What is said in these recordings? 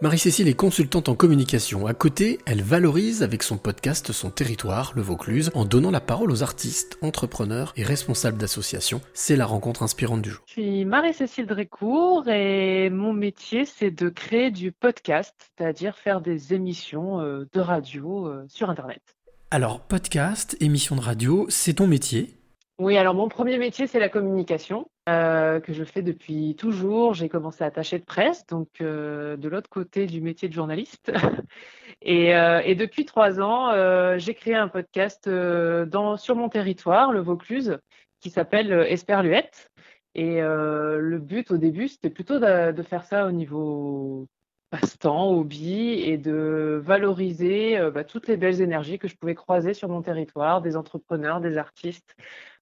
Marie-Cécile est consultante en communication. À côté, elle valorise avec son podcast son territoire, le Vaucluse, en donnant la parole aux artistes, entrepreneurs et responsables d'associations. C'est la rencontre inspirante du jour. Je suis Marie-Cécile Drécourt et mon métier, c'est de créer du podcast, c'est-à-dire faire des émissions euh, de radio euh, sur Internet. Alors, podcast, émission de radio, c'est ton métier? Oui, alors mon premier métier, c'est la communication, euh, que je fais depuis toujours. J'ai commencé attaché de presse, donc euh, de l'autre côté du métier de journaliste. et, euh, et, depuis trois ans, j'ai créé un podcast dans, sur mon territoire, le Vaucluse, qui s'appelle Esperluette. Et le but au début, c'était plutôt de, faire ça au niveau passe-temps, hobby, et de valoriser bah, toutes les belles énergies que je pouvais croiser sur mon territoire, des entrepreneurs, des artistes,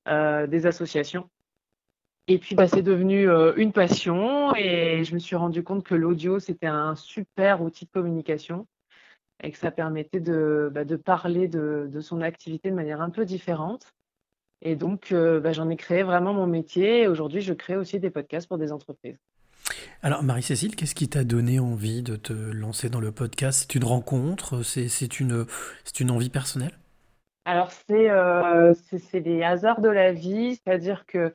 des associations. Et puis, bah, c'est devenu euh, une passion et je me suis rendu compte que l'audio, c'était un super outil de communication et que ça permettait de, bah, de parler de, de, son activité de manière un peu différente. Et donc, euh, bah, j'en ai créé vraiment mon métier. Et aujourd'hui, je crée aussi des podcasts pour des entreprises. Alors, Marie-Cécile, qu'est-ce qui t'a donné envie de te lancer dans le podcast? C'est une rencontre? C'est une, une envie personnelle? Alors, euh, c'est c'est les hasards de la vie, c'est-à-dire que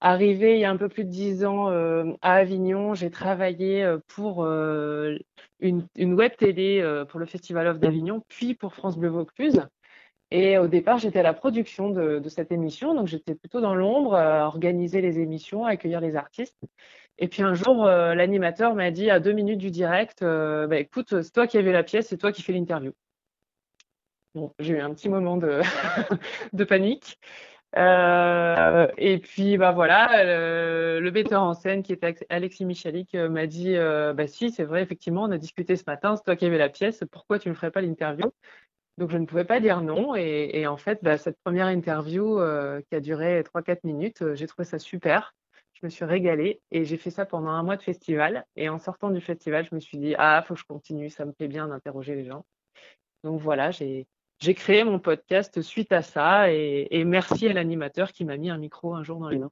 arrivé il y a un peu plus de dix ans euh, à Avignon, j'ai travaillé euh, pour une, web télé pour le Festival of d'Avignon, puis pour France Bleu Vaucluse. Et au départ, j'étais à la production de, cette émission, donc j'étais plutôt dans l'ombre, à organiser les émissions, à accueillir les artistes. Et puis un jour, l'animateur m'a dit à deux minutes du direct, bah, écoute, c'est toi qui avais la pièce, c'est toi qui fais l'interview. J'ai eu un petit moment de, de panique. Euh, et puis, bah voilà, le, metteur en scène qui était Alexis Michalik euh, m'a dit euh, Bah si, c'est vrai, effectivement, on a discuté ce matin, c'est toi qui avais la pièce, pourquoi tu ne ferais pas l'interview? Donc, je ne pouvais pas dire non. Et, en fait, bah, cette première interview qui a duré 3-4 minutes, j'ai trouvé ça super. Je me suis régalée et j'ai fait ça pendant un mois de festival. Et en sortant du festival, je me suis dit Ah, faut que je continue, ça me plaît bien d'interroger les gens. Donc voilà, j'ai j'ai créé mon podcast suite à ça et, merci à l'animateur qui m'a mis un micro un jour dans les mains.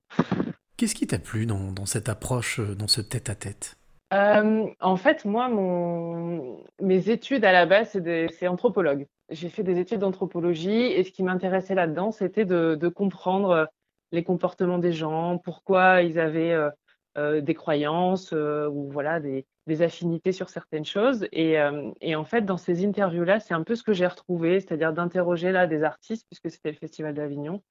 Qu'est-ce qui t'a plu dans, cette approche, euh, dans ce tête-à-tête? Euh, En fait, moi, mon... mes études à la base, c'est anthropologue. J'ai fait des études d'anthropologie et ce qui m'intéressait là-dedans, c'était de, comprendre les comportements des gens, pourquoi ils avaient euh, des croyances ou voilà des, affinités sur certaines choses. Et, euh, et en fait, dans ces interviews-là, c'est un peu ce que j'ai retrouvé, c'est-à-dire d'interroger là des artistes, puisque c'était le Festival d'Avignon,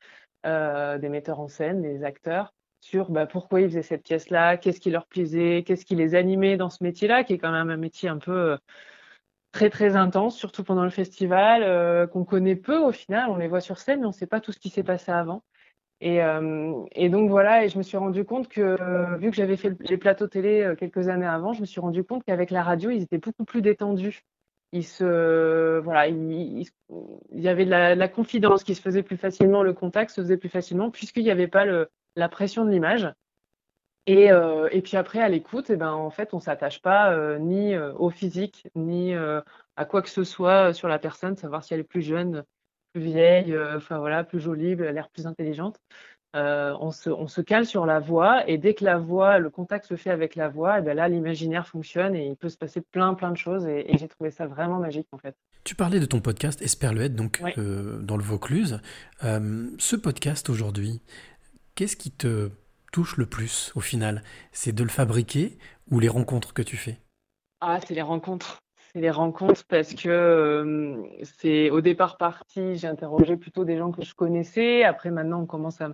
euh, des metteurs en scène, des acteurs, sur bah, pourquoi ils faisaient cette pièce-là, qu'est-ce qui leur plaisait, qu'est-ce qui les animait dans ce métier-là, qui est quand même un métier un peu euh, très très intense, surtout pendant le festival, qu'on connaît peu au final, on les voit sur scène, mais on ne sait pas tout ce qui s'est passé avant. Et, euh, et, donc voilà, et je me suis rendu compte que, vu que j'avais fait les plateaux télé euh, quelques années avant, je me suis rendu compte qu'avec la radio, ils étaient beaucoup plus détendus. Ils se, voilà, il, y avait de la, confidence qui se faisait plus facilement, le contact se faisait plus facilement, puisqu'il n'y avait pas la pression de l'image. Et, euh, puis après, à l'écoute, eh ben, en fait, on ne s'attache pas euh, ni au physique, ni à quoi que ce soit sur la personne, savoir si elle est plus jeune, plus vieille, euh, enfin voilà, plus jolie, elle a l'air plus intelligente. Euh, on, se, on, se, cale sur la voix et dès que la voix, le contact se fait avec la voix, et eh bien là l'imaginaire fonctionne et il peut se passer plein plein de choses et, j'ai trouvé ça vraiment magique en fait. Tu parlais de ton podcast Esperluette, donc euh, dans le Vaucluse. ce podcast aujourd'hui, qu'est-ce qui te touche le plus au final? C'est de le fabriquer ou les rencontres que tu fais? Ah, c'est les rencontres les rencontres parce que euh, c'est au départ parti, j'ai interrogé plutôt des gens que je connaissais. Après, maintenant, on commence à,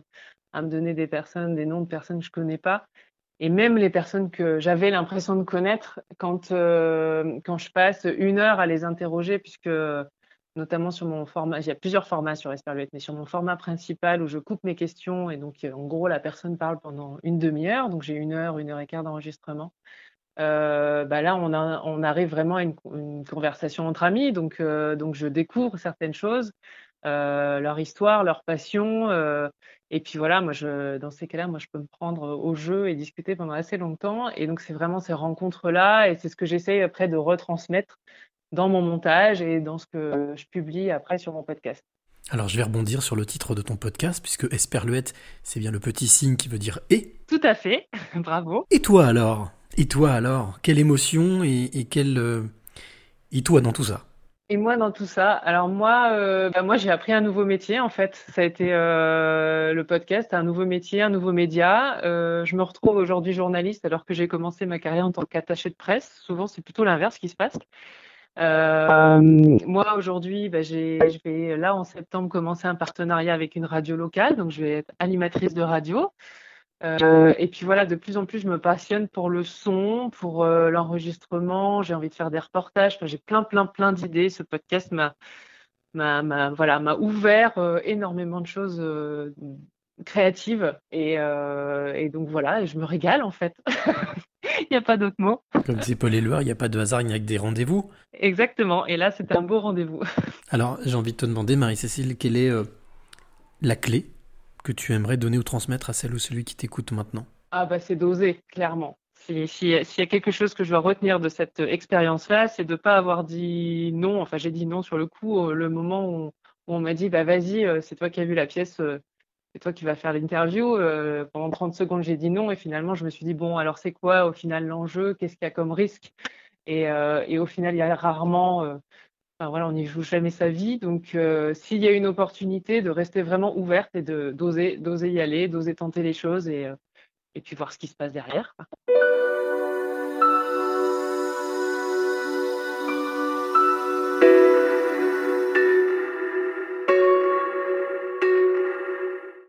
me donner des personnes, des noms de personnes que je connais pas. Et même les personnes que j'avais l'impression de connaître, quand, euh, quand je passe une heure à les interroger, puisque notamment sur mon format, il y a plusieurs formats sur Esperluette, mais sur mon format principal où je coupe mes questions et donc en gros la personne parle pendant une demi-heure, donc j'ai une heure, une heure et quart d'enregistrement. Euh, bah là, on, on, arrive vraiment à une, conversation entre amis. Donc, euh, donc je découvre certaines choses, euh, leur histoire, leur passion. et puis voilà, moi, je, dans ces cas-là, moi, je peux me prendre au jeu et discuter pendant assez longtemps. Et donc, c'est vraiment ces rencontres-là. Et c'est ce que j'essaie après de retransmettre dans mon montage et dans ce que je publie après sur mon podcast. Alors, je vais rebondir sur le titre de ton podcast, puisque Esperluette, c'est bien le petit signe qui veut dire et. Tout à fait, bravo. Et toi alors? Et toi alors, quelle émotion et, et quelle et toi dans tout ça? Et moi, dans tout ça, alors moi, euh, bah moi j'ai appris un nouveau métier en fait. Ça a été euh, le podcast, un nouveau métier, un nouveau média. Euh, je me retrouve aujourd'hui journaliste alors que j'ai commencé ma carrière en tant qu'attaché de presse. Souvent, c'est plutôt l'inverse qui se passe. moi aujourd'hui, bah, je vais là en septembre commencer un partenariat avec une radio locale, donc je vais être animatrice de radio. Euh, et puis voilà, de plus en plus, je me passionne pour le son, pour euh, l'enregistrement. J'ai envie de faire des reportages. j'ai plein, plein, plein d'idées. Ce podcast m'a, m'a, voilà, m'a ouvert euh, énormément de choses créatives. Et, et, donc voilà, je me régale en fait. il n'y a pas d'autre mot. Comme c'est Paul Éluard, il n'y a pas de hasard, il n'y a que des rendez-vous. Exactement. Et là, c'est un beau rendez-vous. Alors, j'ai envie de te demander, Marie-Cécile, quelle est la clé que tu aimerais donner ou transmettre à celle ou celui qui t'écoute maintenant Ah bah c'est d'oser, clairement. S'il y a quelque chose que je dois retenir de cette expérience-là, c'est de ne pas avoir dit non. Enfin, j'ai dit non sur le coup, le moment où, on m'a dit bah vas-y, euh, c'est toi qui as vu la pièce, euh, c'est toi qui vas faire l'interview. Euh, pendant 30 secondes, j'ai dit non et finalement, je me suis dit bon, alors c'est quoi au final l'enjeu Qu'est-ce qu'il y a comme risque? Et, et, au final, il y a rarement voilà, on n'y joue jamais sa vie. Donc, euh, s'il y a une opportunité, de rester vraiment ouverte et d'oser, d'oser y aller, d'oser tenter les choses et, euh, et puis voir ce qui se passe derrière.